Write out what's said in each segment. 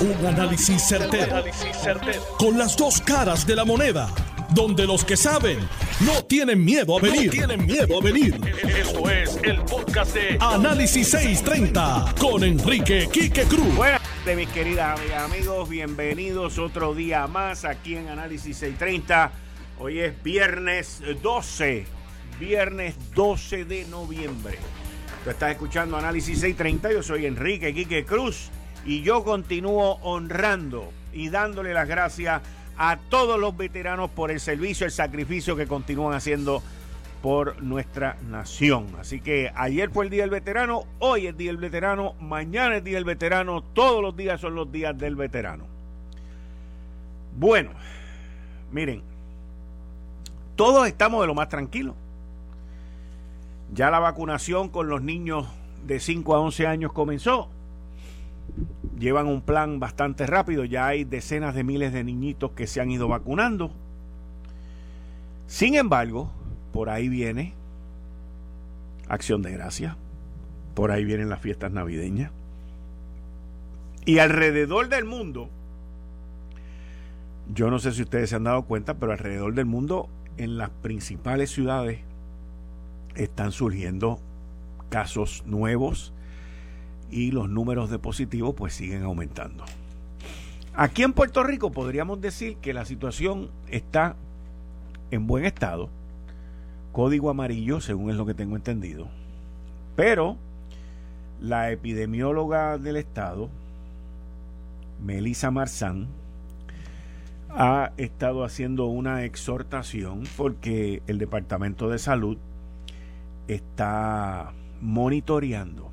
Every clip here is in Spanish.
Un análisis certero, Con las dos caras de la moneda. Donde los que saben no tienen miedo a venir. tienen miedo a venir. Esto es el podcast de Análisis 630 con Enrique Quique Cruz. Buenas tardes, mis queridas amigos. Bienvenidos otro día más aquí en Análisis 630. Hoy es viernes 12. Viernes 12 de noviembre. Tú estás escuchando Análisis 630. Yo soy Enrique Quique Cruz y yo continúo honrando y dándole las gracias a todos los veteranos por el servicio, el sacrificio que continúan haciendo por nuestra nación. Así que ayer fue el Día del Veterano, hoy es Día del Veterano, mañana es Día del Veterano, todos los días son los días del veterano. Bueno, miren, todos estamos de lo más tranquilos. Ya la vacunación con los niños de 5 a 11 años comenzó llevan un plan bastante rápido, ya hay decenas de miles de niñitos que se han ido vacunando. Sin embargo, por ahí viene Acción de Gracia, por ahí vienen las fiestas navideñas. Y alrededor del mundo, yo no sé si ustedes se han dado cuenta, pero alrededor del mundo, en las principales ciudades, están surgiendo casos nuevos y los números de positivos pues siguen aumentando. Aquí en Puerto Rico podríamos decir que la situación está en buen estado, código amarillo según es lo que tengo entendido, pero la epidemióloga del estado, Melissa Marzán, ha estado haciendo una exhortación porque el Departamento de Salud está monitoreando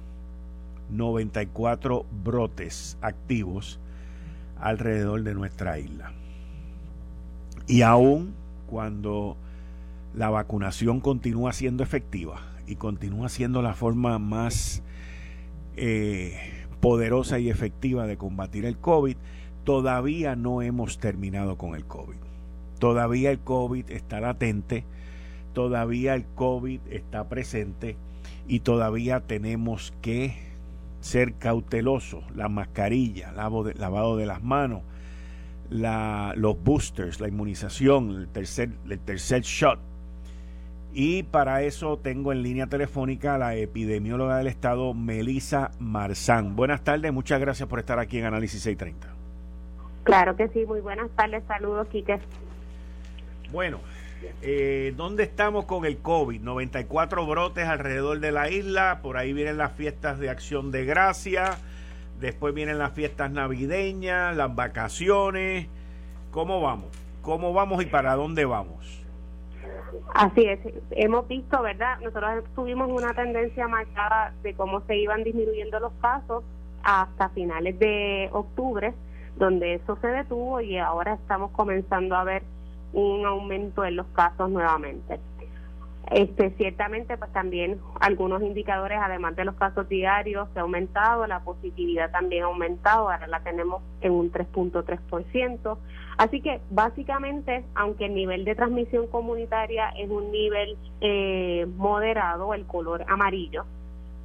94 brotes activos alrededor de nuestra isla. Y aún cuando la vacunación continúa siendo efectiva y continúa siendo la forma más eh, poderosa y efectiva de combatir el COVID, todavía no hemos terminado con el COVID. Todavía el COVID está latente, todavía el COVID está presente y todavía tenemos que ser cauteloso, la mascarilla, lavado de, las manos, los boosters, la inmunización, el tercer, el tercer shot. Y para eso tengo en línea telefónica a la epidemióloga del Estado, Melisa Marzán. Buenas tardes, muchas gracias por estar aquí en Análisis 630. Claro que sí, muy buenas tardes, saludos, Quique. Bueno, eh, ¿Dónde estamos con el COVID? 94 brotes alrededor de la isla, por ahí vienen las fiestas de acción de gracia, después vienen las fiestas navideñas, las vacaciones. ¿Cómo vamos? ¿Cómo vamos y para dónde vamos? Así es, hemos visto, ¿verdad? Nosotros tuvimos una tendencia marcada de cómo se iban disminuyendo los casos hasta finales de octubre, donde eso se detuvo y ahora estamos comenzando a ver un aumento en los casos nuevamente. Este, ciertamente, pues también algunos indicadores, además de los casos diarios, se ha aumentado, la positividad también ha aumentado, ahora la tenemos en un 3.3%. Así que, básicamente, aunque el nivel de transmisión comunitaria es un nivel eh, moderado, el color amarillo,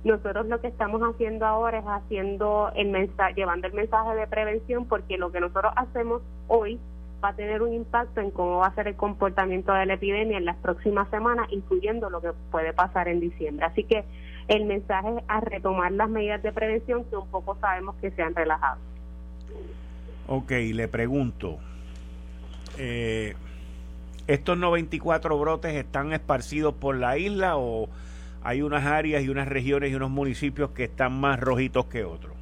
nosotros lo que estamos haciendo ahora es haciendo el mensaje, llevando el mensaje de prevención, porque lo que nosotros hacemos hoy va a tener un impacto en cómo va a ser el comportamiento de la epidemia en las próximas semanas, incluyendo lo que puede pasar en diciembre. Así que el mensaje es a retomar las medidas de prevención que un poco sabemos que se han relajado. Ok, le pregunto, eh, ¿estos 94 brotes están esparcidos por la isla o hay unas áreas y unas regiones y unos municipios que están más rojitos que otros?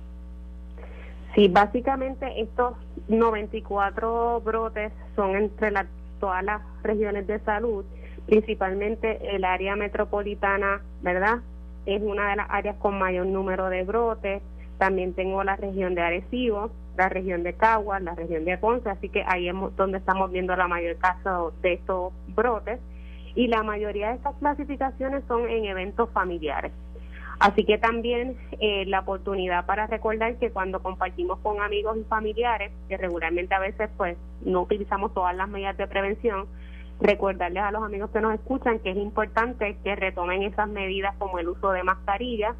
Sí, básicamente estos 94 brotes son entre todas las regiones de salud, principalmente el área metropolitana, ¿verdad? Es una de las áreas con mayor número de brotes. También tengo la región de Arecibo, la región de Caguas, la región de Ponce, así que ahí es donde estamos viendo la mayor caso de estos brotes. Y la mayoría de estas clasificaciones son en eventos familiares. Así que también eh, la oportunidad para recordar que cuando compartimos con amigos y familiares, que regularmente a veces pues no utilizamos todas las medidas de prevención, recordarles a los amigos que nos escuchan que es importante que retomen esas medidas como el uso de mascarilla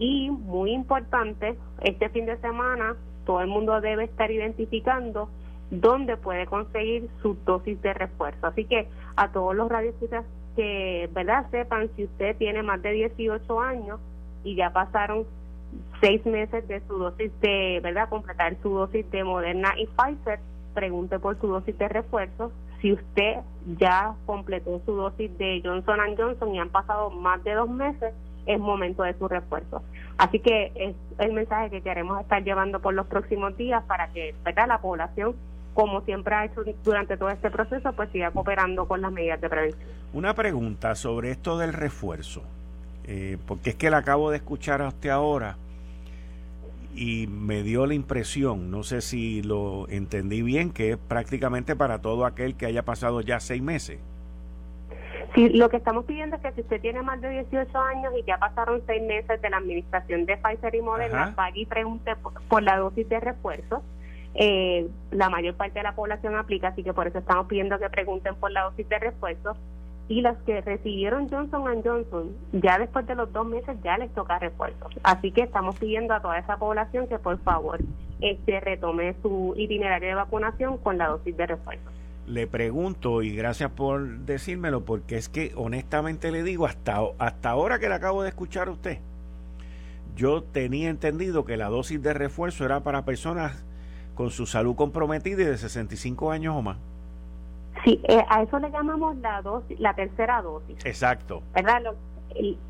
y muy importante, este fin de semana todo el mundo debe estar identificando dónde puede conseguir su dosis de refuerzo. Así que a todos los radioescuchas que verdad sepan si usted tiene más de 18 años y ya pasaron seis meses de su dosis de verdad completar su dosis de Moderna y Pfizer pregunte por su dosis de refuerzo si usted ya completó su dosis de Johnson Johnson y han pasado más de dos meses es momento de su refuerzo. Así que es el mensaje que queremos estar llevando por los próximos días para que ¿verdad? la población como siempre ha hecho durante todo este proceso, pues siga cooperando con las medidas de prevención. Una pregunta sobre esto del refuerzo, eh, porque es que la acabo de escuchar a usted ahora y me dio la impresión, no sé si lo entendí bien, que es prácticamente para todo aquel que haya pasado ya seis meses. Sí, lo que estamos pidiendo es que si usted tiene más de 18 años y ya pasaron seis meses de la administración de Pfizer y Moderna, vaya y pregunte por la dosis de refuerzo eh, la mayor parte de la población aplica, así que por eso estamos pidiendo que pregunten por la dosis de refuerzo. Y los que recibieron Johnson Johnson, ya después de los dos meses ya les toca refuerzo. Así que estamos pidiendo a toda esa población que por favor este retome su itinerario de vacunación con la dosis de refuerzo. Le pregunto, y gracias por decírmelo, porque es que honestamente le digo, hasta, hasta ahora que le acabo de escuchar a usted, yo tenía entendido que la dosis de refuerzo era para personas con su salud comprometida y de 65 años o más. Sí, eh, a eso le llamamos la dosis, la tercera dosis. Exacto. ¿Verdad?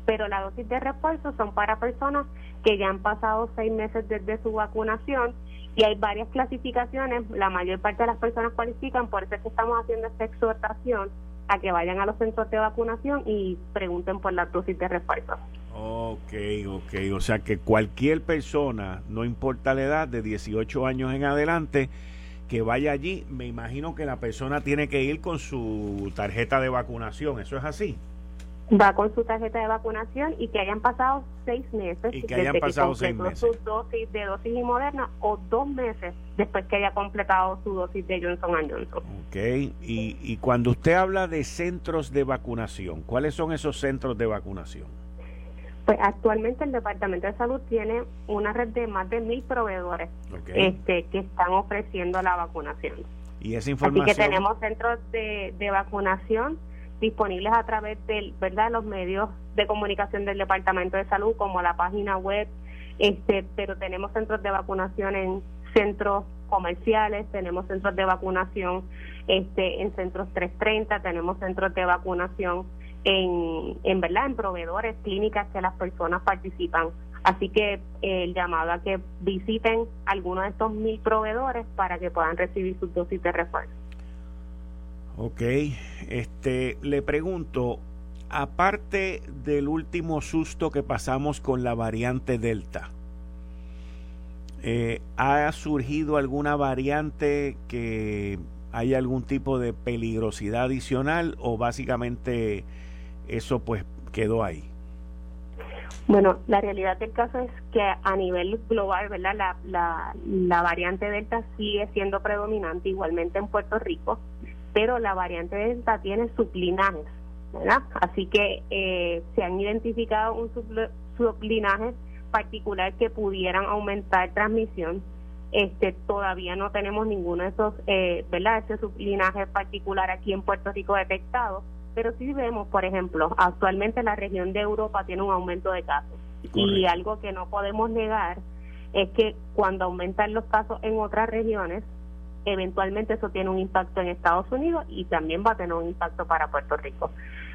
pero la dosis de refuerzo son para personas que ya han pasado seis meses desde su vacunación y hay varias clasificaciones. La mayor parte de las personas cualifican, por eso es que estamos haciendo esta exhortación a que vayan a los centros de vacunación y pregunten por la dosis de refuerzo. Ok, ok. O sea que cualquier persona, no importa la edad, de 18 años en adelante, que vaya allí, me imagino que la persona tiene que ir con su tarjeta de vacunación. ¿Eso es así? Va con su tarjeta de vacunación y que hayan pasado seis meses. Y que hayan pasado seis meses. su dosis de dosis y moderna o dos meses después que haya completado su dosis de Johnson Johnson. Ok. Y, y cuando usted habla de centros de vacunación, ¿cuáles son esos centros de vacunación? Pues actualmente el Departamento de Salud tiene una red de más de mil proveedores este, que están ofreciendo la vacunación. Y esa información. Así que tenemos centros de, vacunación disponibles a través de ¿verdad? los medios de comunicación del Departamento de Salud, como la página web, este, pero tenemos centros de vacunación en centros comerciales, tenemos centros de vacunación este, en centros 330, tenemos centros de vacunación en, en verdad en proveedores, clínicas que las personas participan. Así que eh, el llamado a que visiten algunos de estos mil proveedores para que puedan recibir sus dosis de refuerzo. Ok, este, le pregunto, aparte del último susto que pasamos con la variante Delta, eh, ¿ha surgido alguna variante que haya algún tipo de peligrosidad adicional o básicamente eso pues quedó ahí. Bueno, la realidad del caso es que a nivel global, ¿verdad? La, la, la variante Delta sigue siendo predominante igualmente en Puerto Rico, pero la variante Delta tiene sublinajes, ¿verdad? Así que eh, se han identificado un sublinaje particular que pudieran aumentar transmisión. Este, todavía no tenemos ninguno de esos, eh, ¿verdad? Ese sublinaje particular aquí en Puerto Rico detectado pero sí vemos, por ejemplo, actualmente la región de Europa tiene un aumento de casos. Y algo que no podemos negar es que cuando aumentan los casos en otras regiones, eventualmente eso tiene un impacto en Estados Unidos y también va a tener un impacto para Puerto Rico.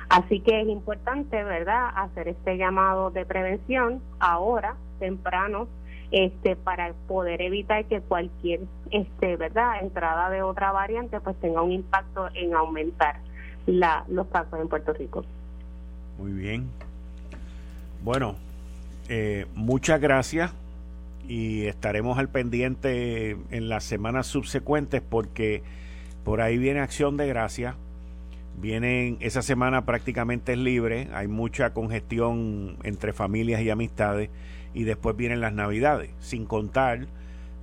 Así que es importante, ¿verdad?, hacer este llamado de prevención ahora, temprano, este para poder evitar que cualquier este verdad entrada de otra variante pues tenga un impacto en aumentar la, los casos en Puerto Rico. Muy bien. Bueno, eh, muchas gracias y estaremos al pendiente en las semanas subsecuentes porque por ahí viene acción de gracia. Vienen, esa semana prácticamente es libre, hay mucha congestión entre familias y amistades y después vienen las navidades, sin contar,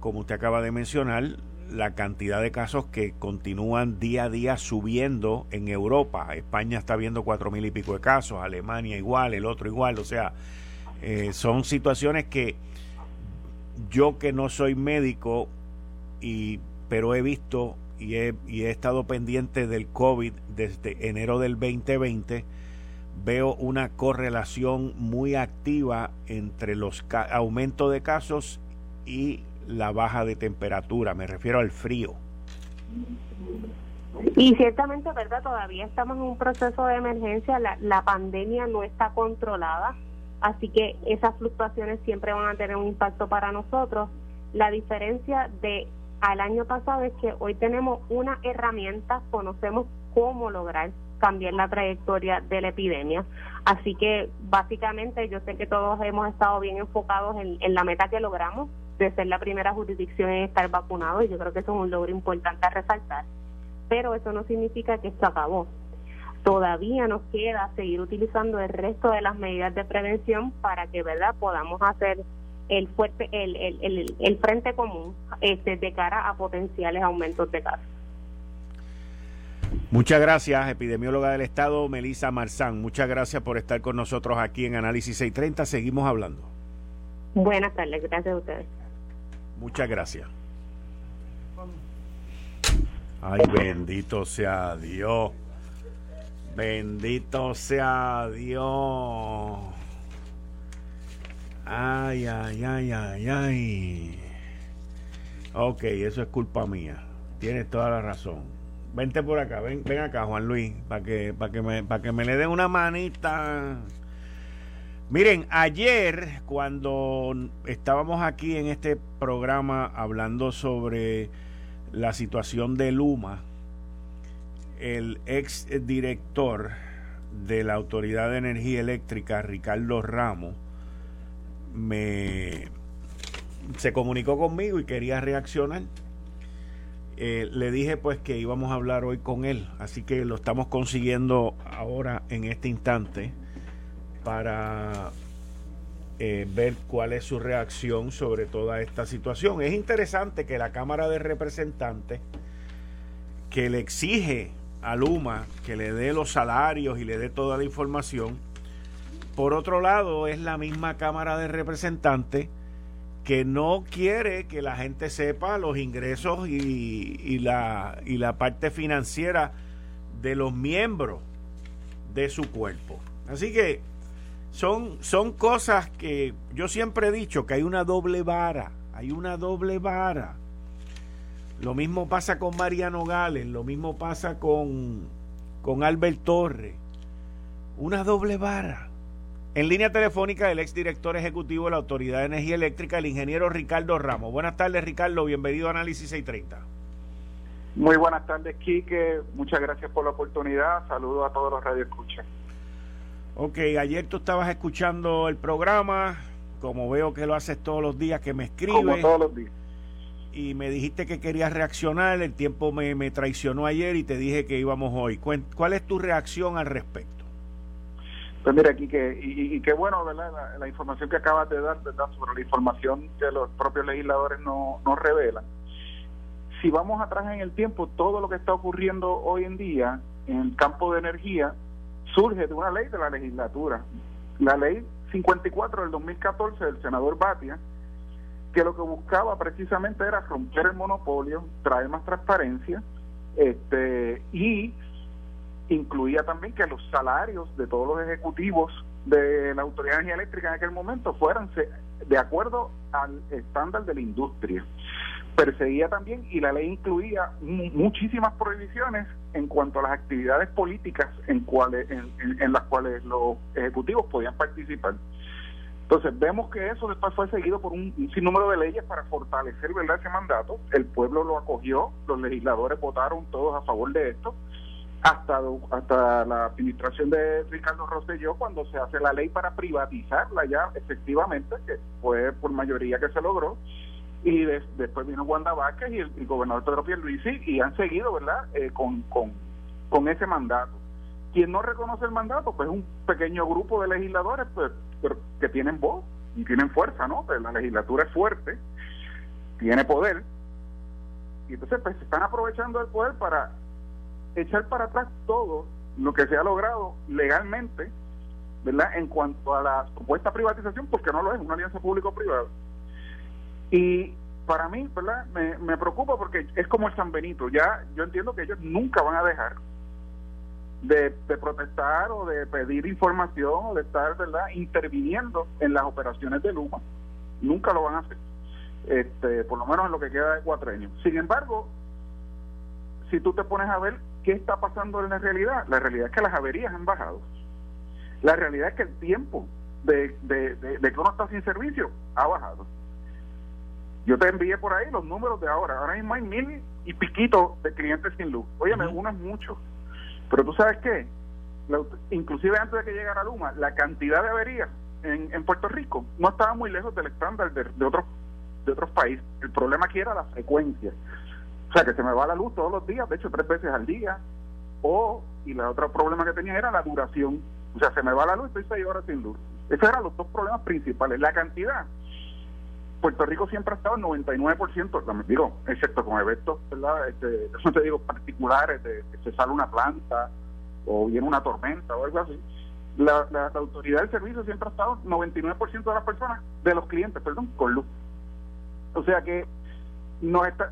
como usted acaba de mencionar, la cantidad de casos que continúan día a día subiendo en Europa. España está viendo cuatro mil y pico de casos, Alemania igual, el otro igual. O sea, eh, son situaciones que yo que no soy médico, y, pero he visto y he, y he estado pendiente del COVID desde enero del 2020, veo una correlación muy activa entre los aumentos de casos y la baja de temperatura, me refiero al frío. Y ciertamente, ¿verdad? Todavía estamos en un proceso de emergencia, la, la pandemia no está controlada, así que esas fluctuaciones siempre van a tener un impacto para nosotros. La diferencia de al año pasado es que hoy tenemos una herramienta, conocemos cómo lograr cambiar la trayectoria de la epidemia. Así que básicamente yo sé que todos hemos estado bien enfocados en, en la meta que logramos de ser la primera jurisdicción en estar vacunado y yo creo que eso es un logro importante a resaltar pero eso no significa que esto acabó. Todavía nos queda seguir utilizando el resto de las medidas de prevención para que, ¿verdad?, podamos hacer el fuerte el, el, el, frente común este, de cara a potenciales aumentos de casos. Muchas gracias, epidemióloga del Estado, Melisa Marzán. Muchas gracias por estar con nosotros aquí en Análisis 630. Seguimos hablando. Buenas tardes, gracias a ustedes. Muchas gracias. Ay, bendito sea Dios. Bendito sea Dios. Ay, ay, ay, ay, ay. Ok, eso es culpa mía. Tienes toda la razón. Vente por acá, ven, ven acá, Juan Luis, para que, que, me, para que me le den una manita. Miren, ayer cuando estábamos aquí en este programa hablando sobre la situación de Luma, el ex director de la Autoridad de Energía Eléctrica, Ricardo Ramos, me se comunicó conmigo y quería reaccionar. Eh, le dije pues que íbamos a hablar hoy con él, así que lo estamos consiguiendo ahora en este instante para eh, ver cuál es su reacción sobre toda esta situación. Es interesante que la Cámara de Representantes, que le exige a Luma que le dé los salarios y le dé toda la información, por otro lado es la misma Cámara de Representantes que no quiere que la gente sepa los ingresos y, y, la, y la parte financiera de los miembros de su cuerpo. Así que son, son cosas que yo siempre he dicho que hay una doble vara, hay una doble vara. Lo mismo pasa con Mariano Gales, lo mismo pasa con, con Albert Torre. Una doble vara. En línea telefónica, el exdirector ejecutivo de la Autoridad de Energía Eléctrica, el ingeniero Ricardo Ramos. Buenas tardes, Ricardo. Bienvenido a Análisis 630. Muy buenas tardes, Quique. Muchas gracias por la oportunidad. Saludos a todos los radioescuchas. Ok, ayer tú estabas escuchando el programa, como veo que lo haces todos los días, que me escribes. Como todos los días. Y me dijiste que querías reaccionar, el tiempo me, traicionó ayer y te dije que íbamos hoy. ¿Cuál es tu reacción al respecto? Pues mira, aquí que, y, qué bueno, ¿verdad? La, información que acabas de dar, ¿verdad? Sobre la información que los propios legisladores no, no revelan. Si vamos atrás en el tiempo, todo lo que está ocurriendo hoy en día en el campo de energía surge de una ley de la legislatura, la ley 54 del 2014 del senador Batia, que lo que buscaba precisamente era romper el monopolio, traer más transparencia, este y incluía también que los salarios de todos los ejecutivos de la Autoridad de Energía Eléctrica en aquel momento fueran de acuerdo al estándar de la industria perseguía también y la ley incluía muchísimas prohibiciones en cuanto a las actividades políticas en, cuales, en, las cuales los ejecutivos podían participar. Entonces vemos que eso después fue seguido por un, sinnúmero de leyes para fortalecer ¿verdad? ese mandato. El pueblo lo acogió, los legisladores votaron todos a favor de esto, hasta, hasta la administración de Ricardo Rosselló cuando se hace la ley para privatizarla ya efectivamente, que fue por mayoría que se logró y después vino Wanda Vázquez y el, gobernador Pedro Pierluisi y han seguido, ¿verdad?, eh, con, con, con ese mandato. Quien no reconoce el mandato, pues es un pequeño grupo de legisladores pues, que tienen voz y tienen fuerza, ¿no? Pues la legislatura es fuerte, tiene poder, y entonces pues se están aprovechando del poder para echar para atrás todo lo que se ha logrado legalmente, ¿verdad? En cuanto a la supuesta privatización, porque no lo es, una alianza público-privada Y para mí, ¿verdad? Me, me preocupa porque es como el San Benito. Ya yo entiendo que ellos nunca van a dejar de, de, protestar o de pedir información o de estar verdad interviniendo en las operaciones de Luma. Nunca lo van a hacer. Este por lo menos en lo que queda de cuatrenio. Sin embargo si tú te pones a ver qué está pasando en la realidad la realidad es que las averías han bajado. La realidad es que el tiempo de, de, de, que uno está sin servicio ha bajado. Yo te envié por ahí los números de ahora. Ahora mismo hay mil y piquito de clientes sin luz. Oye uno es mucho pero tú sabes qué, inclusive antes de que llegara Luma, la cantidad de averías en, en Puerto Rico no estaba muy lejos del estándar de, otros de otros países. El problema aquí era la frecuencia. O sea, que se me va la luz todos los días, de hecho tres veces al día. O, y el otro problema que tenía era la duración. O sea, se me va la luz estoy seis horas sin luz. Esos eran los dos problemas principales. La cantidad. Puerto Rico siempre ha estado en 99%, digo, excepto con eventos, ¿verdad? Este, eso te digo, particulares, de que se sale una planta o viene una tormenta o algo así. La, la, autoridad del servicio siempre ha estado 99% de las personas, de los clientes, perdón, con luz. O sea que nos, está,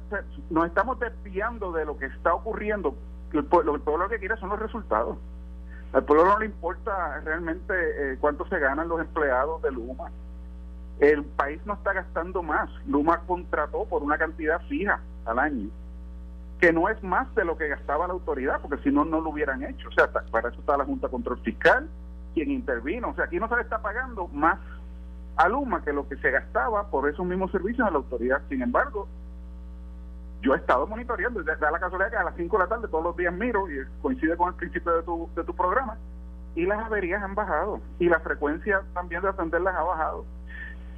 nos estamos desviando de lo que está ocurriendo. El pueblo, el pueblo lo que quiere son los resultados. Al pueblo no le importa realmente eh, cuánto se ganan los empleados de Luma el país no está gastando más. Luma contrató por una cantidad fija al año, que no es más de lo que gastaba la autoridad, porque si no, no lo hubieran hecho. O sea, para eso está la Junta de Control Fiscal, quien intervino. O sea, aquí no se le está pagando más a Luma que lo que se gastaba por esos mismos servicios a la autoridad. Sin embargo, yo he estado monitoreando, da la casualidad que a las 5 de la tarde todos los días miro, y coincide con el principio de tu, de tu programa, y las averías han bajado, y la frecuencia también de atenderlas ha bajado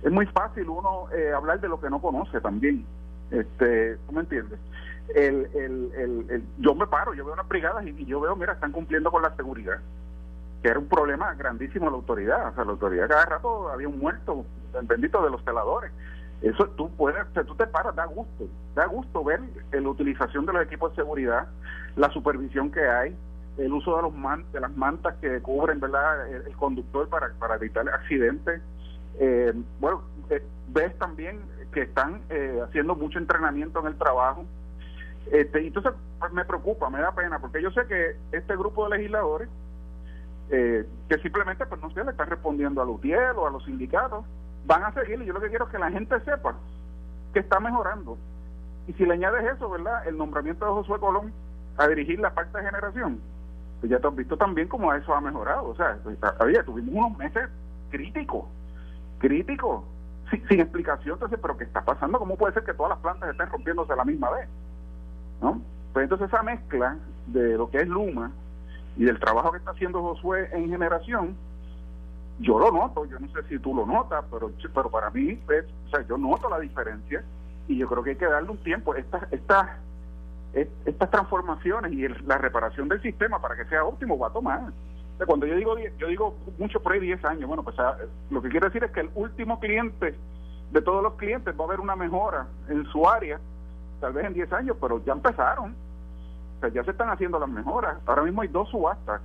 es muy fácil uno eh, hablar de lo que no conoce también. Este, ¿Tú me entiendes? El, el, el, yo me paro, yo veo unas brigadas y, yo veo, mira, están cumpliendo con la seguridad, que era un problema grandísimo la autoridad. O sea, la autoridad cada rato había un muerto, el bendito de los celadores. Eso tú puedes, tú te paras, da gusto, da gusto ver la utilización de los equipos de seguridad, la supervisión que hay, el uso de los man, de las mantas que cubren verdad el, el conductor para, para evitar accidentes eh, bueno, eh, ves también que están eh, haciendo mucho entrenamiento en el trabajo. Este, entonces pues, me preocupa, me da pena, porque yo sé que este grupo de legisladores, eh, que simplemente, pues no sé, le están respondiendo a los UTIEL o a los sindicatos, van a seguir. Y yo lo que quiero es que la gente sepa que está mejorando. Y si le añades eso, ¿verdad? El nombramiento de Josué Colón a dirigir la parte de generación, pues ya te has visto también cómo eso ha mejorado. O sea, había, tuvimos unos meses críticos crítico, sin, explicación. Entonces, ¿pero qué está pasando? ¿Cómo puede ser que todas las plantas estén rompiéndose a la misma vez? ¿No? Pues entonces esa mezcla de lo que es Luma y del trabajo que está haciendo Josué en generación, yo lo noto, yo no sé si tú lo notas, pero, pero para mí, es, o sea, yo noto la diferencia y yo creo que hay que darle un tiempo. Estas, estas, estas transformaciones y la reparación del sistema para que sea óptimo va a tomar cuando yo digo yo digo mucho por ahí 10 años, bueno, pues ah, lo que quiero decir es que el último cliente de todos los clientes va a haber una mejora en su área, tal vez en 10 años, pero ya empezaron. O sea, ya se están haciendo las mejoras. Ahora mismo hay dos subastas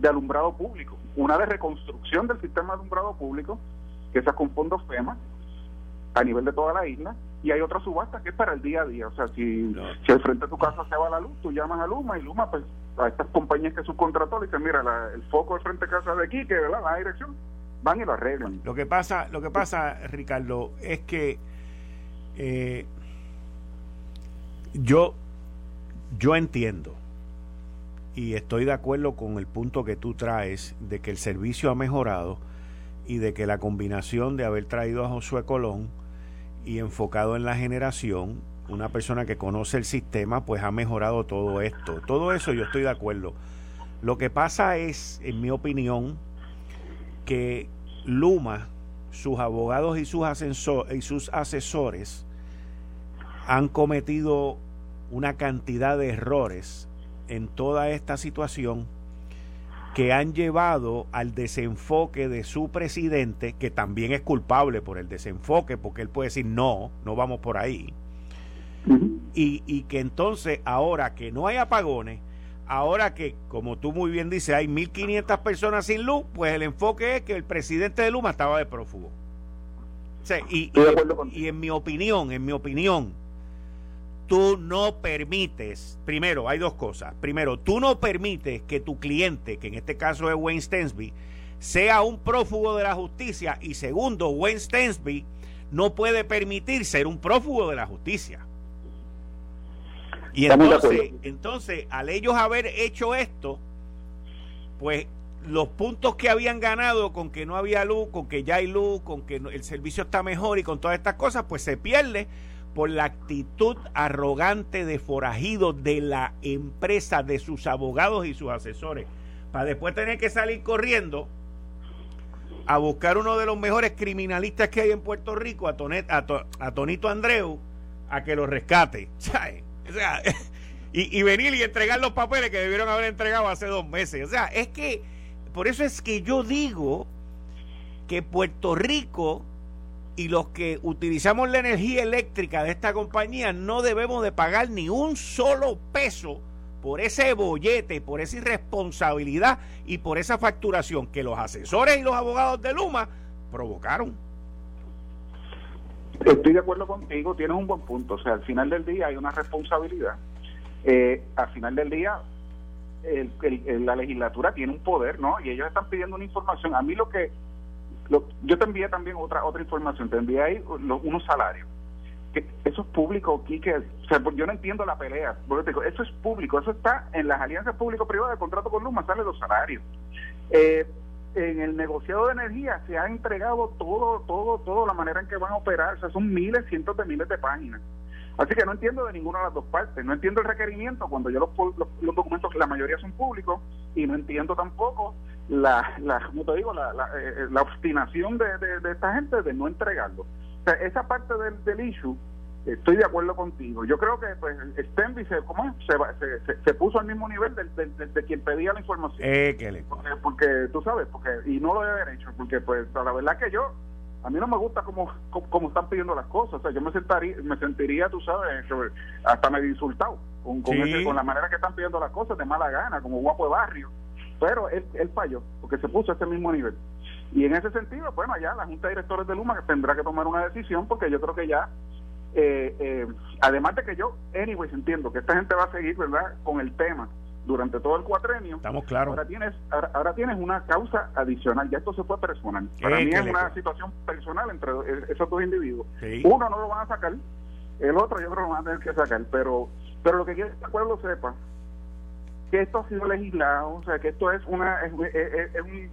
de alumbrado público. Una de reconstrucción del sistema de alumbrado público, que es con fondos FEMA, a nivel de toda la isla, y hay otra subasta que es para el día a día. O sea, si, si al frente de tu casa se va la luz, tú llamas a Luma y Luma, pues a estas compañías que subcontrató, le dicen, mira, el foco de frente a casa de aquí, que ¿verdad? la dirección, van y lo arreglan. Lo que pasa, lo que pasa Ricardo, es que eh, yo, yo entiendo y estoy de acuerdo con el punto que tú traes de que el servicio ha mejorado y de que la combinación de haber traído a Josué Colón y enfocado en la generación una persona que conoce el sistema, pues ha mejorado todo esto. Todo eso yo estoy de acuerdo. Lo que pasa es, en mi opinión, que Luma, sus abogados y sus, y sus asesores han cometido una cantidad de errores en toda esta situación que han llevado al desenfoque de su presidente, que también es culpable por el desenfoque, porque él puede decir, no, no vamos por ahí y, y que entonces ahora que no hay apagones, ahora que, como tú muy bien dices, hay 1.500 personas sin luz, pues el enfoque es que el presidente de Luma estaba de prófugo. y, y en mi opinión, en mi opinión, tú no permites, primero, hay dos cosas. Primero, tú no permites que tu cliente, que en este caso es Wayne Stensby, sea un prófugo de la justicia. Y segundo, Wayne Stensby no puede permitir ser un prófugo de la justicia. Y entonces, entonces, al ellos haber hecho esto, pues los puntos que habían ganado con que no había luz, con que ya hay luz, con que el servicio está mejor y con todas estas cosas, pues se pierde por la actitud arrogante de forajido de la empresa, de sus abogados y sus asesores, para después tener que salir corriendo a buscar uno de los mejores criminalistas que hay en Puerto Rico, a, a, Tonito Andreu, a que lo rescate. O sea, y, y, venir y entregar los papeles que debieron haber entregado hace dos meses. O sea, es que, por eso es que yo digo que Puerto Rico y los que utilizamos la energía eléctrica de esta compañía no debemos de pagar ni un solo peso por ese bollete, por esa irresponsabilidad y por esa facturación que los asesores y los abogados de Luma provocaron. Estoy de acuerdo contigo, tienes un buen punto. O sea, al final del día hay una responsabilidad. Eh, al final del día, la legislatura tiene un poder, ¿no? Y ellos están pidiendo una información. A mí lo que yo te envié también otra otra información, te envié ahí unos salarios. Que eso es público, Quique. O sea, yo no entiendo la pelea. eso es público, eso está en las alianzas público-privadas, el contrato con Luma, sale los salarios. Eh, en el negociado de energía se ha entregado todo, todo, todo, la manera en que van a operar. O sea, son miles, cientos de miles de páginas. Así que no entiendo de ninguna de las dos partes. No entiendo el requerimiento cuando yo los, los, documentos, la mayoría son públicos, y no entiendo tampoco la, la como te digo, la, la, eh, la obstinación de, de, esta gente de no entregarlo. O sea, esa parte del, del issue, estoy de acuerdo contigo. Yo creo que pues Stenby se, ¿cómo Se, se, puso al mismo nivel de, quien pedía la información. Eh, porque, porque, tú sabes, porque y no lo debe haber hecho, porque pues la verdad que yo a mí no me gusta cómo, cómo, están pidiendo las cosas. O sea, yo me sentaría, me sentiría, tú sabes, hasta medio insultado con, con, la manera que están pidiendo las cosas de mala gana, como guapo de barrio. Pero él, él falló, porque se puso a ese mismo nivel. Y en ese sentido, bueno, ya la Junta de Directores de Luma tendrá que tomar una decisión, porque yo creo que ya, eh, eh, además de que yo, anyways, entiendo que esta gente va a seguir, ¿verdad?, con el tema durante todo el cuatrenio. Estamos claros. Ahora tienes, ahora, tienes una causa adicional, ya esto se fue personal. Para mí es una situación personal entre esos dos individuos. Uno no lo van a sacar, el otro yo creo que lo van a tener que sacar, pero pero lo que quiero que el pueblo sepa que esto ha sido legislado, o sea, que esto es una es, un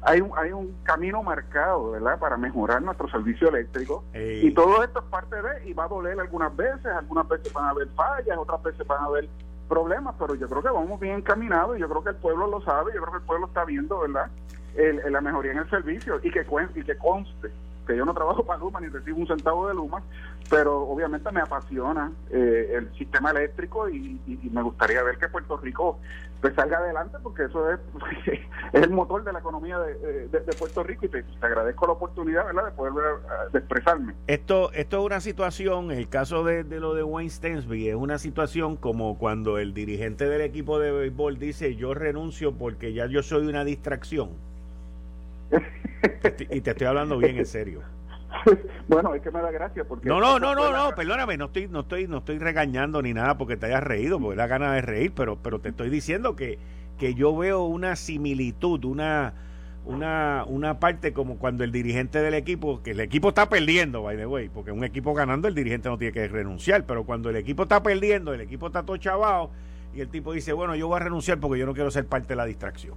hay un, hay un camino marcado, ¿verdad?, para mejorar nuestro servicio eléctrico. Y todo esto es parte de, y va a doler algunas veces, algunas veces van a haber fallas, otras veces van a haber problemas, pero yo creo que vamos bien encaminados y yo creo que el pueblo lo sabe, yo creo que el pueblo está viendo, ¿verdad?, el, la mejoría en el servicio y que, y que conste que yo no trabajo para Luma ni recibo un centavo de Luma, pero obviamente me apasiona eh, el sistema eléctrico y, me gustaría ver que Puerto Rico pues salga adelante porque eso es, es el motor de la economía de, Puerto Rico y te, agradezco la oportunidad ¿verdad? de poder de expresarme. Esto, esto es una situación, el caso de, lo de Wayne Stensby es una situación como cuando el dirigente del equipo de béisbol dice yo renuncio porque ya yo soy una distracción y te estoy hablando bien en serio. bueno, es que me da gracia porque no, no, no, no, no, perdóname, no estoy, no estoy, no estoy regañando ni nada porque te hayas reído, porque da ganas de reír, pero, pero te estoy diciendo que, que yo veo una similitud, una, una, una parte como cuando el dirigente del equipo, que el equipo está perdiendo, by the way, porque un equipo ganando el dirigente no tiene que renunciar, pero cuando el equipo está perdiendo, el equipo está todo chavado y el tipo dice, bueno, yo voy a renunciar porque yo no quiero ser parte de la distracción.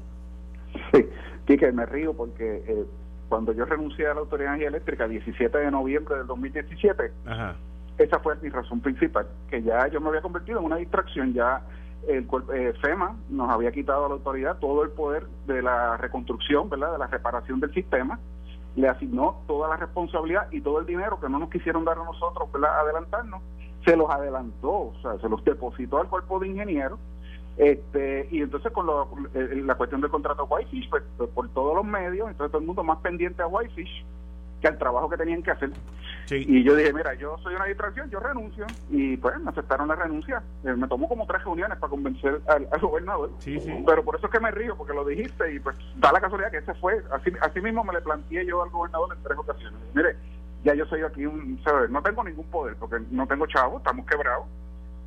Sí, que me río porque eh, cuando yo renuncié a la Autoridad de Energía Eléctrica, 17 de noviembre del 2017, esa fue mi razón principal, que ya yo me había convertido en una distracción, ya el eh, FEMA nos había quitado a la autoridad todo el poder de la reconstrucción, ¿verdad? de la reparación del sistema, le asignó toda la responsabilidad y todo el dinero que no nos quisieron dar a nosotros, ¿verdad? adelantarnos, se los adelantó, o sea, se los depositó al cuerpo de ingenieros este, y entonces con eh, la cuestión del contrato Whitefish, pues, pues, por todos los medios, entonces todo el mundo más pendiente a Whitefish que al trabajo que tenían que hacer. Y yo dije, mira, yo soy una distracción, yo renuncio. Y pues me aceptaron la renuncia. Eh, me tomó como tres reuniones para convencer al, gobernador. Pero por eso es que me río, porque lo dijiste y pues da la casualidad que ese fue, así, así mismo me le planteé yo al gobernador en tres ocasiones. Mire, ya yo soy aquí un, no tengo ningún poder porque no tengo chavo, estamos quebrados.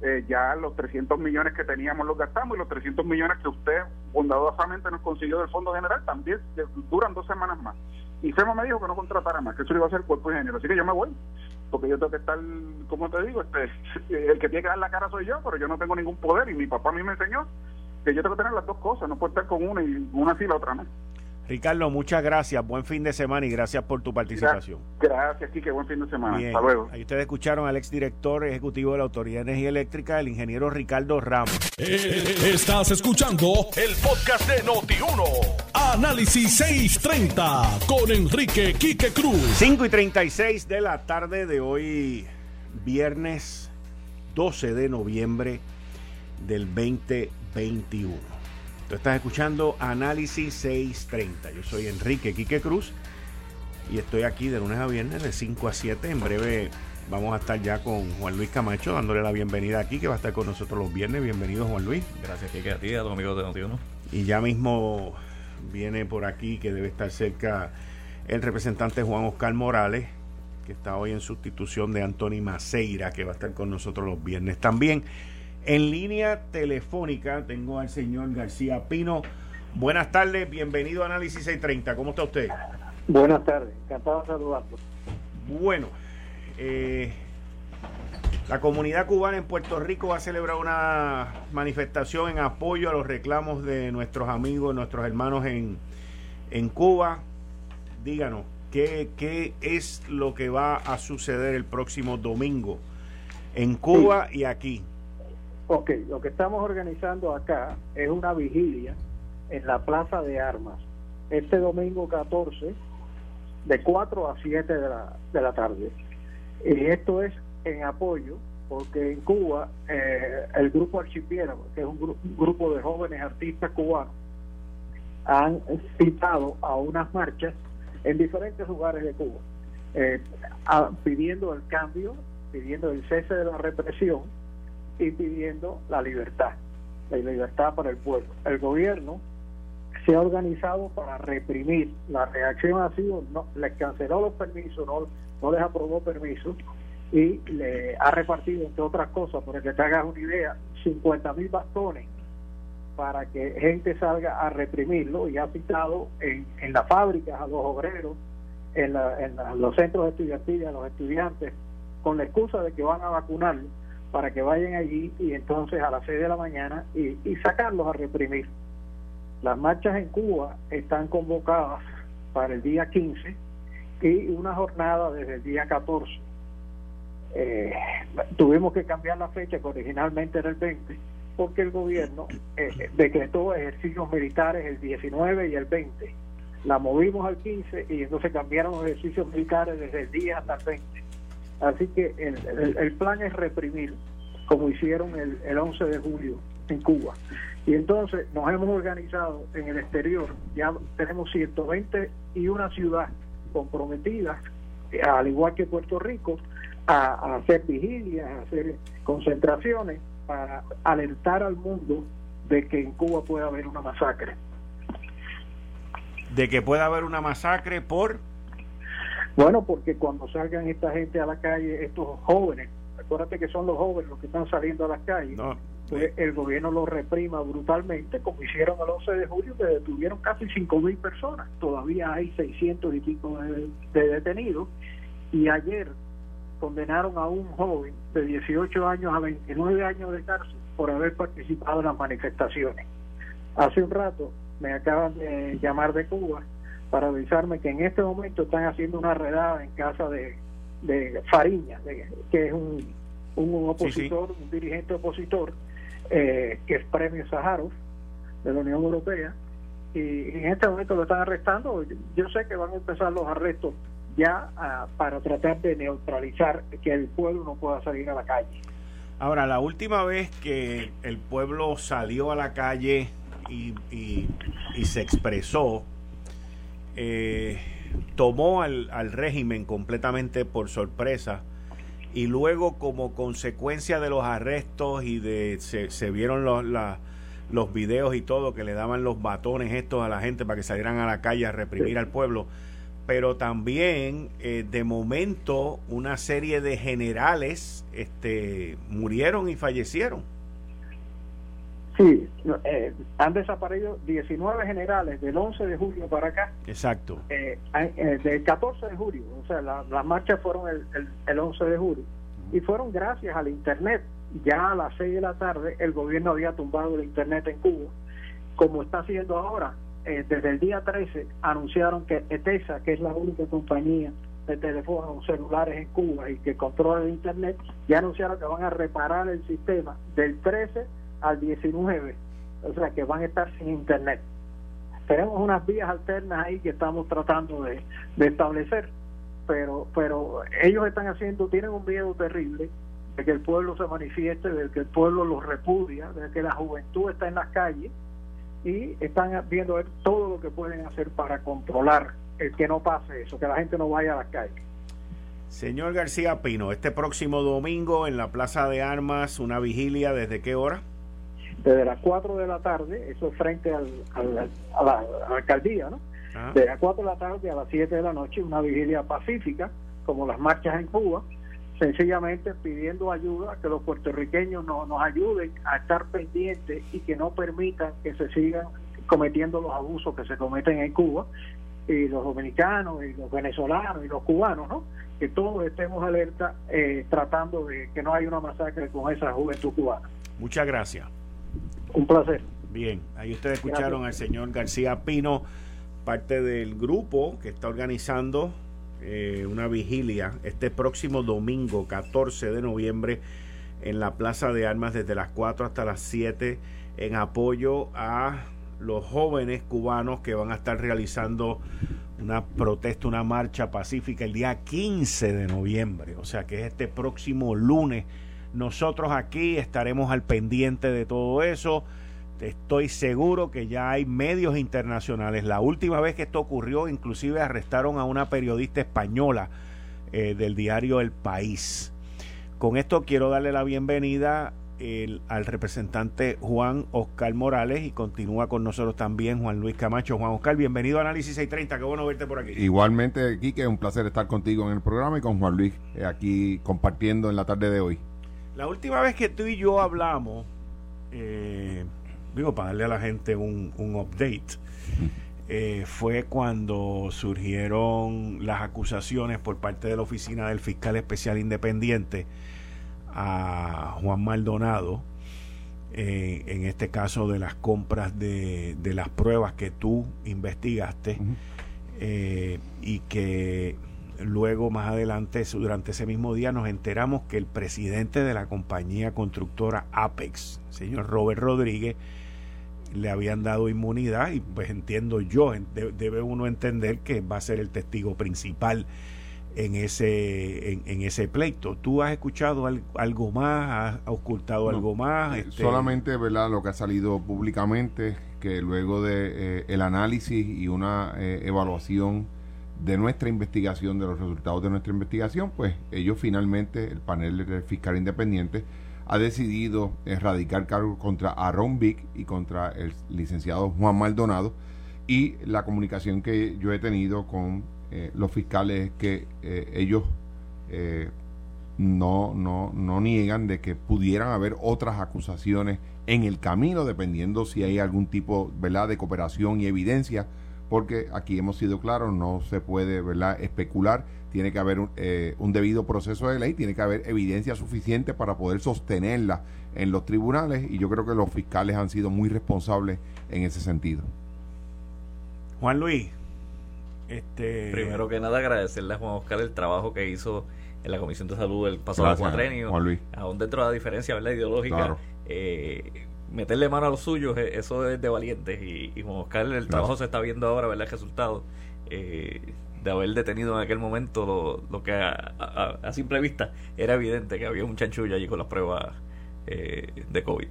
Eh, ya los 300 millones que teníamos los gastamos y los 300 millones que usted bondadosamente nos consiguió del Fondo General también duran dos semanas más. Y FEMA me dijo que no contratara más, que eso iba a ser el cuerpo de género. Así que yo me voy, porque yo tengo que estar, como te digo, este, el que tiene que dar la cara soy yo, pero yo no tengo ningún poder y mi papá a mí me enseñó que yo tengo que tener las dos cosas, no puedo estar con una y una así la otra no. Ricardo, muchas gracias. Buen fin de semana y gracias por tu participación. Gracias, Kike. Buen fin de semana. Hasta luego. Ahí ustedes escucharon al exdirector ejecutivo de la Autoridad de Energía Eléctrica, el ingeniero Ricardo Ramos. Eh, estás escuchando el podcast de Noti1. Análisis 630 con Enrique Quique Cruz. 5 y 36 de la tarde de hoy, viernes 12 de noviembre del 2021. Tú estás escuchando Análisis 630. Yo soy Enrique Quique Cruz y estoy aquí de lunes a viernes de 5 a 7. En breve vamos a estar ya con Juan Luis Camacho dándole la bienvenida aquí, que va a estar con nosotros los viernes. Bienvenido, Juan Luis. Gracias, Quique, a ti a tus amigos de Notiuno. Y ya mismo viene por aquí, que debe estar cerca, el representante Juan Oscar Morales, que está hoy en sustitución de Anthony Maceira, que va a estar con nosotros los viernes también. En línea telefónica tengo al señor García Pino. Buenas tardes, bienvenido a Análisis 630. ¿Cómo está usted? Buenas tardes, encantado de saludarlo. Bueno, eh, la comunidad cubana en Puerto Rico va a celebrar una manifestación en apoyo a los reclamos de nuestros amigos, nuestros hermanos en, en Cuba. Díganos, ¿qué, ¿qué es lo que va a suceder el próximo domingo en Cuba y aquí? Ok, lo que estamos organizando acá es una vigilia en la Plaza de Armas, este domingo 14, de 4 a 7 de la, de la tarde. Y esto es en apoyo, porque en Cuba eh, el grupo Archipiélago, que es un, grupo de jóvenes artistas cubanos, han citado a unas marchas en diferentes lugares de Cuba, eh, pidiendo el cambio, pidiendo el cese de la represión y pidiendo la libertad, la libertad para el pueblo. El gobierno se ha organizado para reprimir. La reacción ha sido, no, les canceló los permisos, no, no les aprobó permisos y le ha repartido, entre otras cosas, para que te hagas una idea, 50 mil bastones para que gente salga a reprimirlo y ha citado en, en las fábricas a los obreros, en, en los centros estudiantiles a los estudiantes, con la excusa de que van a vacunarlos para que vayan allí y entonces a las 6 de la mañana y, sacarlos a reprimir. Las marchas en Cuba están convocadas para el día 15 y una jornada desde el día 14. Eh, tuvimos que cambiar la fecha que originalmente era el 20 porque el gobierno eh, decretó ejercicios militares el 19 y el 20. La movimos al 15 y entonces cambiaron los ejercicios militares desde el día hasta el 20 Así que el, plan es reprimir, como hicieron el, el 11 de julio en Cuba. Y entonces nos hemos organizado en el exterior, ya tenemos 120 y una ciudad comprometidas, al igual que Puerto Rico, a, hacer vigilias, a hacer concentraciones para alertar al mundo de que en Cuba puede haber una masacre. De que pueda haber una masacre por bueno, porque cuando salgan esta gente a la calle, estos jóvenes, acuérdate que son los jóvenes los que están saliendo a las calles, pues el gobierno los reprima brutalmente, como hicieron el 11 de julio, que detuvieron casi 5 mil personas. Todavía hay 600 y pico de, de detenidos. Y ayer condenaron a un joven de 18 años a 29 años de cárcel por haber participado en las manifestaciones. Hace un rato me acaban de llamar de Cuba para avisarme que en este momento están haciendo una redada en casa de, de Fariña, que es un, un opositor, un dirigente opositor, eh, que es premio Sájarov de la Unión Europea, y en este momento lo están arrestando. Yo sé que van a empezar los arrestos ya ah, para tratar de neutralizar que el pueblo no pueda salir a la calle. Ahora, la última vez que el pueblo salió a la calle y, y, y se expresó, eh, tomó al, régimen completamente por sorpresa y luego como consecuencia de los arrestos y de se, vieron los, los videos y todo que le daban los batones estos a la gente para que salieran a la calle a reprimir al pueblo pero también eh, de momento una serie de generales este, murieron y fallecieron. Sí, eh, han desaparecido 19 generales del 11 de julio para acá. Exacto. Eh, eh del 14 de julio, o sea, las marchas fueron el, el, el 11 de julio y fueron gracias al Internet. Ya a las 6 de la tarde el gobierno había tumbado el Internet en Cuba, como está haciendo ahora. Eh, desde el día 13 anunciaron que ETESA, que es la única compañía de teléfonos celulares en Cuba y que controla el Internet, ya anunciaron que van a reparar el sistema del 13 al 19, o sea que van a estar sin Internet. Tenemos unas vías alternas ahí que estamos tratando de, establecer, pero, pero ellos están haciendo, tienen un miedo terrible de que el pueblo se manifieste, de que el pueblo los repudia, de que la juventud está en las calles y están viendo todo lo que pueden hacer para controlar el que no pase eso, que la gente no vaya a las calles. Señor García Pino, este próximo domingo en la Plaza de Armas, una vigilia, ¿desde qué hora? Desde las 4 de la tarde, eso es frente al, a, la, alcaldía, ¿no? Ah. Desde las 4 de la tarde a las 7 de la noche, una vigilia pacífica, como las marchas en Cuba, sencillamente pidiendo ayuda, que los puertorriqueños no, nos ayuden a estar pendientes y que no permitan que se sigan cometiendo los abusos que se cometen en Cuba, y los dominicanos, y los venezolanos, y los cubanos, ¿no? Que todos estemos alerta eh, tratando de que no haya una masacre con esa juventud cubana. Muchas gracias. Un placer. Bien, ahí ustedes escucharon al señor García Pino, parte del grupo que está organizando eh, una vigilia este próximo domingo 14 de noviembre en la Plaza de Armas desde las 4 hasta las 7 en apoyo a los jóvenes cubanos que van a estar realizando una protesta, una marcha pacífica el día 15 de noviembre, o sea que es este próximo lunes. Nosotros aquí estaremos al pendiente de todo eso estoy seguro que ya hay medios internacionales. La última vez que esto ocurrió, inclusive arrestaron a una periodista española eh, del diario El País. Con esto quiero darle la bienvenida al representante Juan Oscar Morales y continúa con nosotros también Juan Luis Camacho. Juan Oscar, bienvenido a Análisis 630, qué bueno verte por aquí. Igualmente, Quique, es un placer estar contigo en el programa y con Juan Luis eh, aquí compartiendo en la tarde de hoy. La última vez que tú y yo hablamos, eh, digo, para darle a la gente un, update, eh, fue cuando surgieron las acusaciones por parte de la oficina del fiscal especial independiente a Juan Maldonado, eh, en este caso de las compras de, de, las pruebas que tú investigaste eh, y que luego más adelante, durante ese mismo día, nos enteramos que el presidente de la compañía constructora Apex, señor Robert Rodríguez, le habían dado inmunidad y pues entiendo yo, debe uno entender que va a ser el testigo principal en ese en, ese pleito. ¿Tú has escuchado algo más? ¿Has ocultado algo más? Eh, este... Solamente verdad lo que ha salido públicamente, que luego de eh, el análisis y una eh, evaluación de nuestra investigación, de los resultados de nuestra investigación, pues ellos finalmente, el panel fiscal independiente, ha decidido erradicar cargos contra Aaron Vick y contra el licenciado Juan Maldonado. Y la comunicación que yo he tenido con eh, los fiscales es que eh, ellos eh, no, no, no niegan de que pudieran haber otras acusaciones en el camino, dependiendo si hay algún tipo ¿verdad? de cooperación y evidencia, porque aquí hemos sido claros, no se puede ¿verdad? especular tiene que haber eh, un, debido proceso de ley, tiene que haber evidencia suficiente para poder sostenerla en los tribunales y yo creo que los fiscales han sido muy responsables en ese sentido. Juan Luis, este... primero que nada agradecerle a Juan Oscar el trabajo que hizo en la Comisión de Salud el pasado cuatrenio, Juan Luis. aún dentro de la diferencia ¿verdad? ideológica. Eh, meterle mano a los suyos, eh, eso es de valientes y, Juan Oscar el trabajo se está viendo ahora, ¿verdad? El resultado. Eh, de haber detenido en aquel momento lo, que a, simple vista era evidente que había un chanchullo allí con las pruebas eh, de COVID.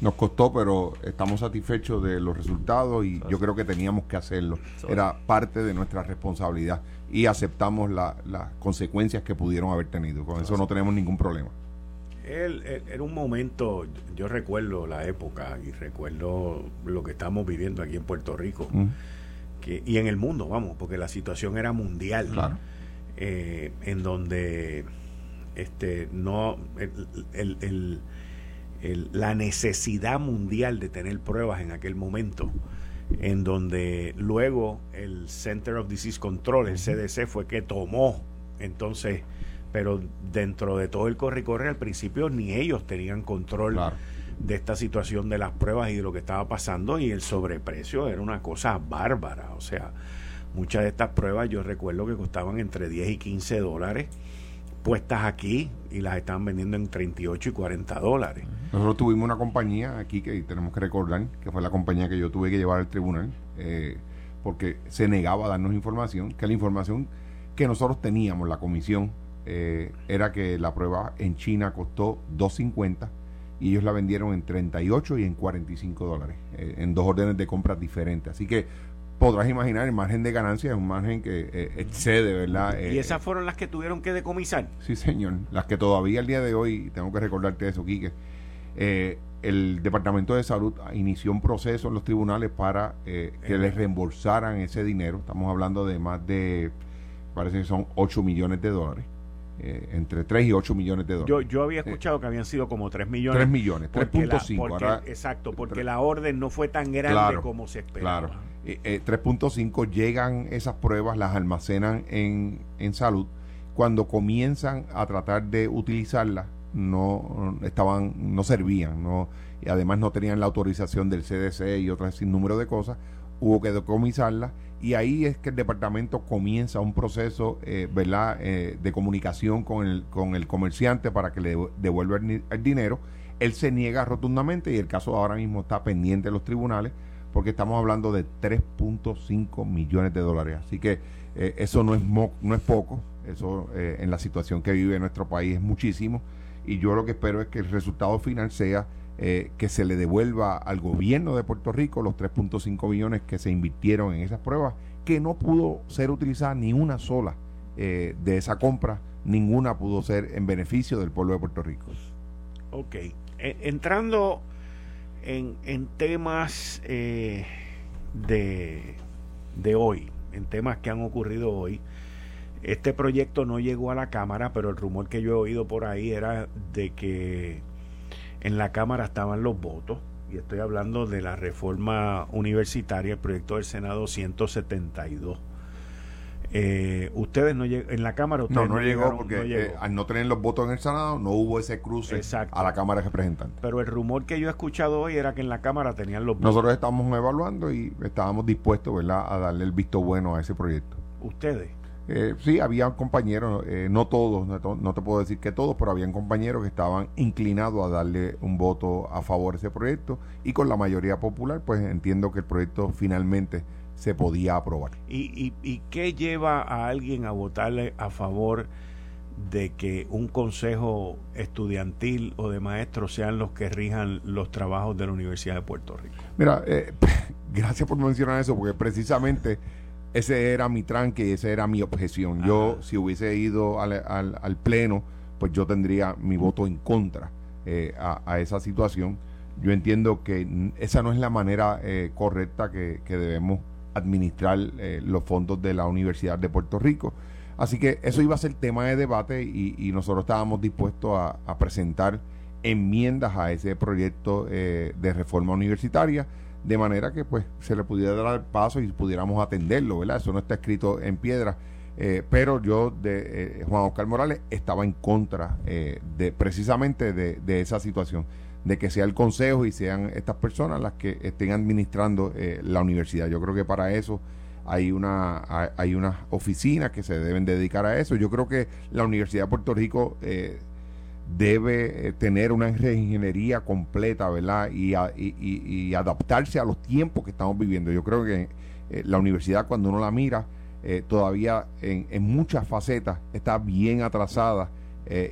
Nos costó, pero estamos satisfechos de los resultados y yo creo que teníamos que hacerlo. Era parte de nuestra responsabilidad y aceptamos las consecuencias que pudieron haber tenido. Con eso no tenemos ningún problema. Era un momento, yo recuerdo la época y recuerdo lo que estamos viviendo aquí en Puerto Rico que, y en el mundo, vamos, porque la situación era mundial, claro. Eh, en donde este no el, el, la necesidad mundial de tener pruebas en aquel momento en donde luego el Center of Disease Control, el CDC, fue que tomó entonces, pero dentro de todo el corre y corre al principio ni ellos tenían control de esta situación de las pruebas y de lo que estaba pasando y el sobreprecio era una cosa bárbara, o sea, muchas de estas pruebas yo recuerdo que costaban entre 10 y 15 dólares puestas aquí y las estaban vendiendo en 38 y 40 dólares. Nosotros tuvimos una compañía aquí que tenemos que recordar, que fue la compañía que yo tuve que llevar al tribunal, eh, porque se negaba a darnos información, que la información que nosotros teníamos, la comisión, eh, era que la prueba en China costó 2.50 y ellos la vendieron en 38 y en 45 dólares, eh, en dos órdenes de compras diferentes. Así que podrás imaginar, el margen de ganancia es un margen que eh, excede, ¿verdad? ¿Y eh, esas fueron las que tuvieron que decomisar? Sí, señor. Las que todavía el día de hoy, tengo que recordarte eso, Quique, el Departamento de Salud inició un proceso en los tribunales para que les reembolsaran ese dinero. Estamos hablando de más de, parece que son 8 millones de dólares. Entre 3 y 8 millones de dólares. Yo, yo había escuchado que habían sido como 3 millones. 3 millones, 3.5. Exacto, porque la orden no fue tan grande como se esperaba. Claro. 3.5 eh, llegan esas pruebas, las almacenan en, en salud. Cuando comienzan a tratar de utilizarlas, no estaban, no servían, no, y además no tenían la autorización del CDC y otras sin número de cosas, hubo que decomisarlas y ahí es que el departamento comienza un proceso eh, ¿verdad? Eh, de comunicación con el, con el comerciante para que le devuelva el, dinero. Él se niega rotundamente y el caso ahora mismo está pendiente de los tribunales porque estamos hablando de 3.5 millones de dólares. Así que eh, eso no es, no es poco, eso en la situación que vive nuestro país es muchísimo. Y yo lo que espero es que el resultado final sea eh, que se le devuelva al gobierno de Puerto Rico los 3.5 millones que se invirtieron en esas pruebas, que no pudo ser utilizada ni una sola de esa compra, ninguna pudo ser en beneficio del pueblo de Puerto Rico. Ok, entrando en, en temas eh, de, de hoy, en temas que han ocurrido hoy, este proyecto no llegó a la Cámara, pero el rumor que yo he oído por ahí era de que en la Cámara estaban los votos, y estoy hablando de la reforma universitaria, el proyecto del Senado 172 eh, ustedes no en la Cámara no, no, llegó porque eh, al no tener los votos en el Senado no hubo ese cruce a la Cámara de Representantes. Pero el rumor que yo he escuchado hoy era que en la Cámara tenían los votos. Nosotros estamos evaluando y estábamos dispuestos ¿verdad? a darle el visto bueno a ese proyecto. ¿Ustedes? Eh, sí, había compañeros, eh, no todos, no, te puedo decir que todos, pero habían compañeros que estaban inclinados a darle un voto a favor de ese proyecto y con la mayoría popular, pues entiendo que el proyecto finalmente se podía aprobar. ¿Y, y, qué lleva a alguien a votarle a favor de que un consejo estudiantil o de maestros sean los que rijan los trabajos de la Universidad de Puerto Rico? Mira, eh, gracias por mencionar eso, porque precisamente ese era mi tranque y esa era mi objeción. Yo, si hubiese ido al, al, Pleno, pues yo tendría mi voto en contra eh, a, esa situación. Yo entiendo que esa no es la manera eh, correcta que, que debemos administrar eh, los fondos de la Universidad de Puerto Rico. Así que eso iba a ser tema de debate y, nosotros estábamos dispuestos a, presentar enmiendas a ese proyecto eh, de reforma universitaria de manera que pues se le pudiera dar paso y pudiéramos atenderlo, ¿verdad? Eso no está escrito en piedra. Eh, pero yo de Juan Oscar Morales estaba en contra de precisamente de esa situación de que sea el consejo y sean estas personas las que estén administrando eh, la universidad. Yo creo que para eso hay una hay unas oficinas que se deben dedicar a eso. Yo creo que la Universidad de Puerto Rico eh, debe eh, tener una ingeniería completa, ¿verdad? Y, adaptarse a los tiempos que estamos viviendo. Yo creo que la universidad cuando uno la mira todavía en, en, muchas facetas está bien atrasada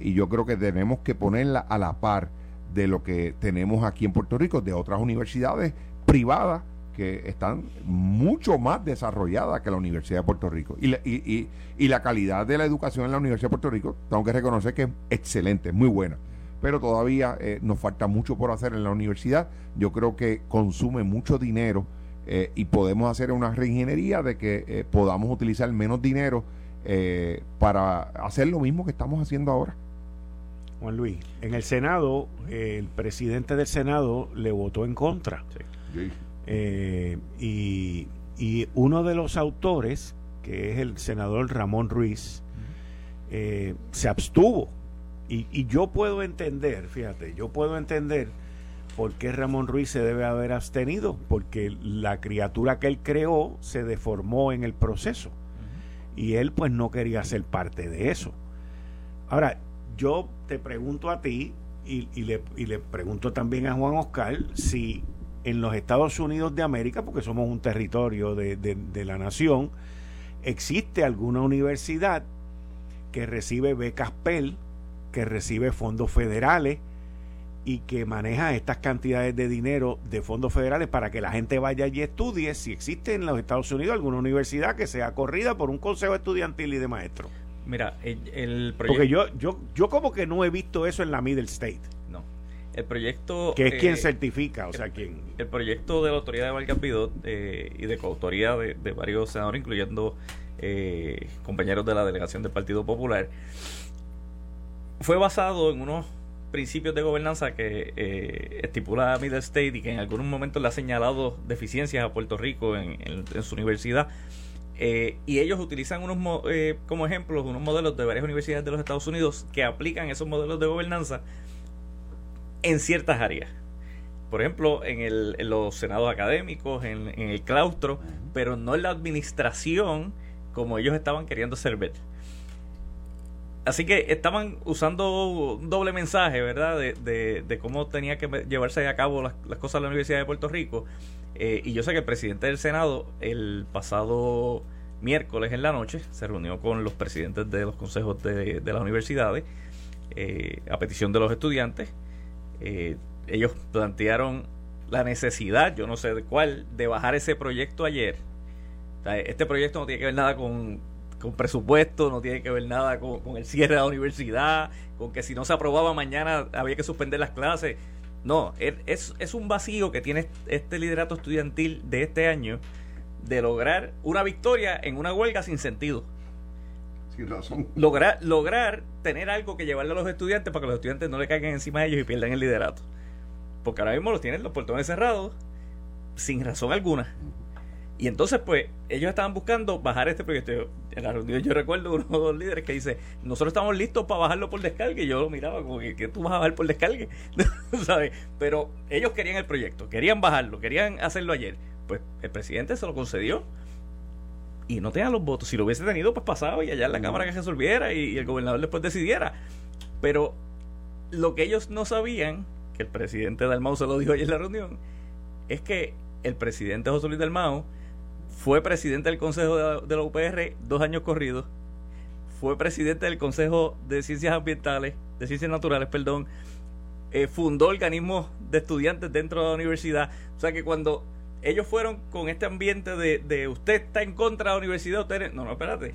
y yo creo que tenemos que ponerla a la par de lo que tenemos aquí en Puerto Rico, de otras universidades privadas que están mucho más desarrolladas que la Universidad de Puerto Rico. Y la, y, y, la calidad de la educación en la Universidad de Puerto Rico, tengo que reconocer que es excelente, muy buena. Pero todavía eh, nos falta mucho por hacer en la universidad. Yo creo que consume mucho dinero eh, y podemos hacer una reingeniería de que eh, podamos utilizar menos dinero eh, para hacer lo mismo que estamos haciendo ahora. Juan Luis, en el Senado, el presidente del Senado le votó en contra. Y, y, uno de los autores, que es el senador Ramón Ruiz, se abstuvo. Y, y yo puedo entender, fíjate, yo puedo entender ¿por qué Ramón Ruiz se debe haber abstenido? Porque la criatura que él creó se deformó en el proceso y él pues no quería ser parte de eso. Ahora, yo te pregunto a ti y, le, pregunto también a Juan Oscar si en los Estados Unidos de América, porque somos un territorio de, de la nación, existe alguna universidad que recibe becas PEL, que recibe fondos federales, y que maneja estas cantidades de dinero de fondos federales para que la gente vaya y estudie si existe en los Estados Unidos alguna universidad que sea corrida por un consejo estudiantil y de maestros. Mira, el, proyecto... Porque yo, yo, yo como que no he visto eso en la Middle State. No. El proyecto... Que es quien eh, certifica, o sea, quien... El proyecto de la autoridad de Vargas eh, y de coautoría de, varios senadores, incluyendo eh, compañeros de la delegación del Partido Popular, fue basado en unos principios de gobernanza que eh, estipula Middle State y que en algún momento le ha señalado deficiencias a Puerto Rico en, su universidad. Eh, y ellos utilizan unos eh, como ejemplos unos modelos de varias universidades de los Estados Unidos que aplican esos modelos de gobernanza en ciertas áreas. Por ejemplo, en, el, en los senados académicos, en, en el claustro, pero no en la administración como ellos estaban queriendo ser ver. Así que estaban usando un doble mensaje, ¿verdad? De, de, cómo tenía que llevarse a cabo las, cosas en la Universidad de Puerto Rico. Eh, y yo sé que el presidente del Senado, el pasado miércoles en la noche, se reunió con los presidentes de los consejos de, las universidades eh, a petición de los estudiantes. Eh, ellos plantearon la necesidad, yo no sé de cuál, de bajar ese proyecto ayer. este proyecto no tiene que ver nada con con presupuesto, no tiene que ver nada con, el cierre de la universidad, con que si no se aprobaba mañana había que suspender las clases. No, es, es un vacío que tiene este liderato estudiantil de este año de lograr una victoria en una huelga sin sentido. Razón. Lograr, lograr tener algo que llevarle a los estudiantes para que los estudiantes no le caigan encima de ellos y pierdan el liderato. Porque ahora mismo los tienen los portones cerrados sin razón alguna. Y entonces, pues, ellos estaban buscando bajar este proyecto. En la reunión yo recuerdo uno de los líderes que dice, nosotros estamos listos para bajarlo por descargue. Y yo lo miraba como que, tú vas a bajar por descargue? ¿Sabes? Pero ellos querían el proyecto, querían bajarlo, querían hacerlo ayer. Pues el presidente se lo concedió y no tenía los votos. Si lo hubiese tenido, pues pasaba y allá en la Cámara que resolviera y, y el gobernador después decidiera. Pero lo que ellos no sabían, que el presidente Dalmau se lo dijo ayer en la reunión, es que el presidente José Luis Dalmau fue presidente del Consejo de la, UPR dos años corridos. Fue presidente del Consejo de Ciencias Ambientales, de Ciencias Naturales, perdón. Eh, fundó organismos de estudiantes dentro de la universidad. O sea que cuando ellos fueron con este ambiente de, de usted está en contra de la universidad, usted... No, no, espérate.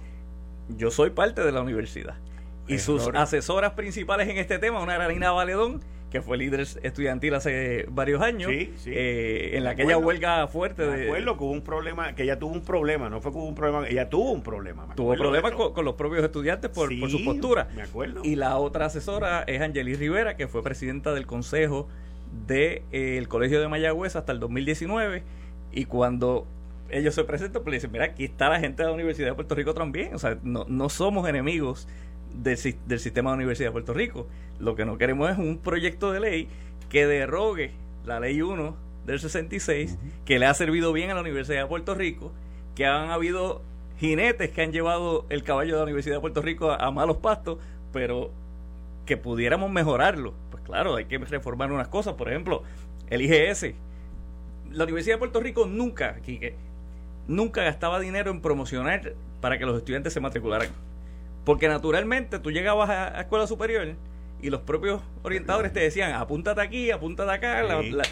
Yo soy parte de la universidad. Y sus asesoras principales en este tema, una era Lina Valedón, que fue líder estudiantil hace varios años, eh, en la aquella huelga fuerte de... acuerdo que hubo un problema, que ella tuvo un problema, no fue que hubo un problema, ella tuvo un problema. Tuvo problemas con, los propios estudiantes por, su postura. Me acuerdo. Y la otra asesora es Angelis Rivera, que fue presidenta del consejo del de, eh, Colegio de Mayagüez hasta el 2019, y cuando ellos se presentan, pues le dicen, mira, aquí está la gente de la Universidad de Puerto Rico también, o sea, no, no somos enemigos del, sistema de Universidad de Puerto Rico. Lo que no queremos es un proyecto de ley que derrogue la ley 1 del 66, que le ha servido bien a la Universidad de Puerto Rico, que han habido jinetes que han llevado el caballo de la Universidad de Puerto Rico a, malos pastos, pero que pudiéramos mejorarlo. Pues claro, hay que reformar unas cosas, por ejemplo, el IGS. La Universidad de Puerto Rico nunca, nunca gastaba dinero en promocionar para que los estudiantes se matricularan. Porque naturalmente tú llegabas a, escuela superior y los propios orientadores te decían, apúntate aquí, apúntate acá,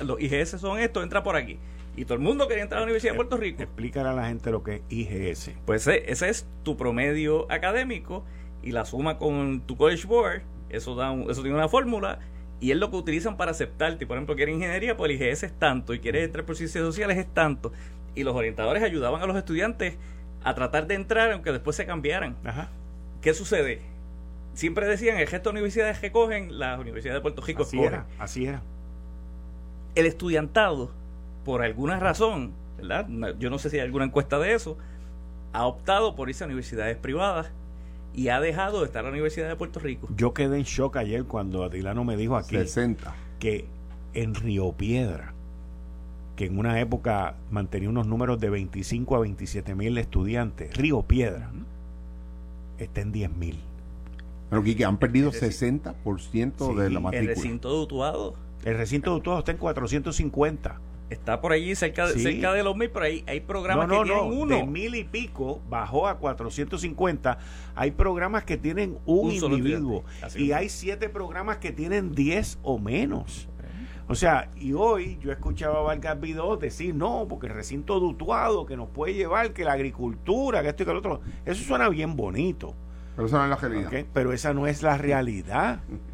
los IGS son esto, entra por aquí. Y todo el mundo quería entrar a la Universidad de Puerto Rico. Explícale a la gente lo que es IGS. Pues ese, es tu promedio académico y la suma con tu College Board, eso, da eso tiene una fórmula y es lo que utilizan para aceptarte. Por ejemplo, quieres ingeniería, pues el IGS es tanto y quieres entrar por ciencias sociales es tanto. y los orientadores ayudaban a los estudiantes a tratar de entrar aunque después se cambiaran. ¿Qué sucede? Siempre decían, el resto de universidades que cogen, las universidades de Puerto Rico así Era, así era. El estudiantado, por alguna razón, ¿verdad? Yo no sé si hay alguna encuesta de eso, ha optado por irse a universidades privadas y ha dejado de estar la Universidad de Puerto Rico. Yo quedé en shock ayer cuando Atilano me dijo aquí 60. que en Río Piedra, que en una época mantenía unos números de 25 a 27 mil estudiantes, Río Piedra está en 10 mil. Pero que han perdido 60% de la matrícula. El recinto de Utuado. El recinto de Utuado está en 450 Está por allí cerca de, cerca de los mil, pero hay, hay programas que tienen uno. De mil y pico bajó a 450. Hay programas que tienen un, individuo. Y hay siete programas que tienen 10 o menos. O sea, y hoy yo escuchaba a Vargas Vidó decir, no, porque el recinto dutuado que nos puede llevar, que la agricultura, que esto y que lo otro. Eso suena bien bonito. Pero esa no es la realidad. Pero esa no es la realidad.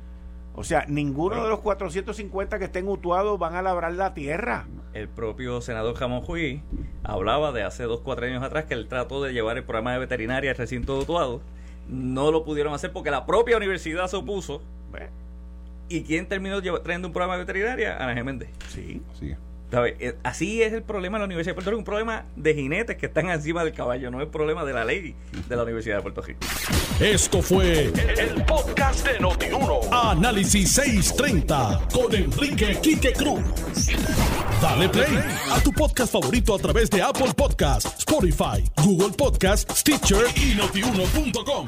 O sea, ninguno de los 450 que estén utuados van a labrar la tierra. El propio senador Jamón Juí hablaba de hace dos, cuatro años atrás que él trató de llevar el programa de veterinaria al recinto utuado. No lo pudieron hacer porque la propia universidad se opuso. ¿Y quién terminó trayendo un programa de veterinaria? Ana Geméndez. Sí, sí. Eh, así es el problema de la Universidad de Puerto Rico, un problema de jinetes que están encima del caballo, no es problema de la ley de la Universidad de Puerto Rico. Esto fue el, podcast de Notiuno. Análisis 630 con Enrique Quique Cruz. Dale play a tu podcast favorito a través de Apple Podcasts, Spotify, Google Podcasts, Stitcher y notiuno.com.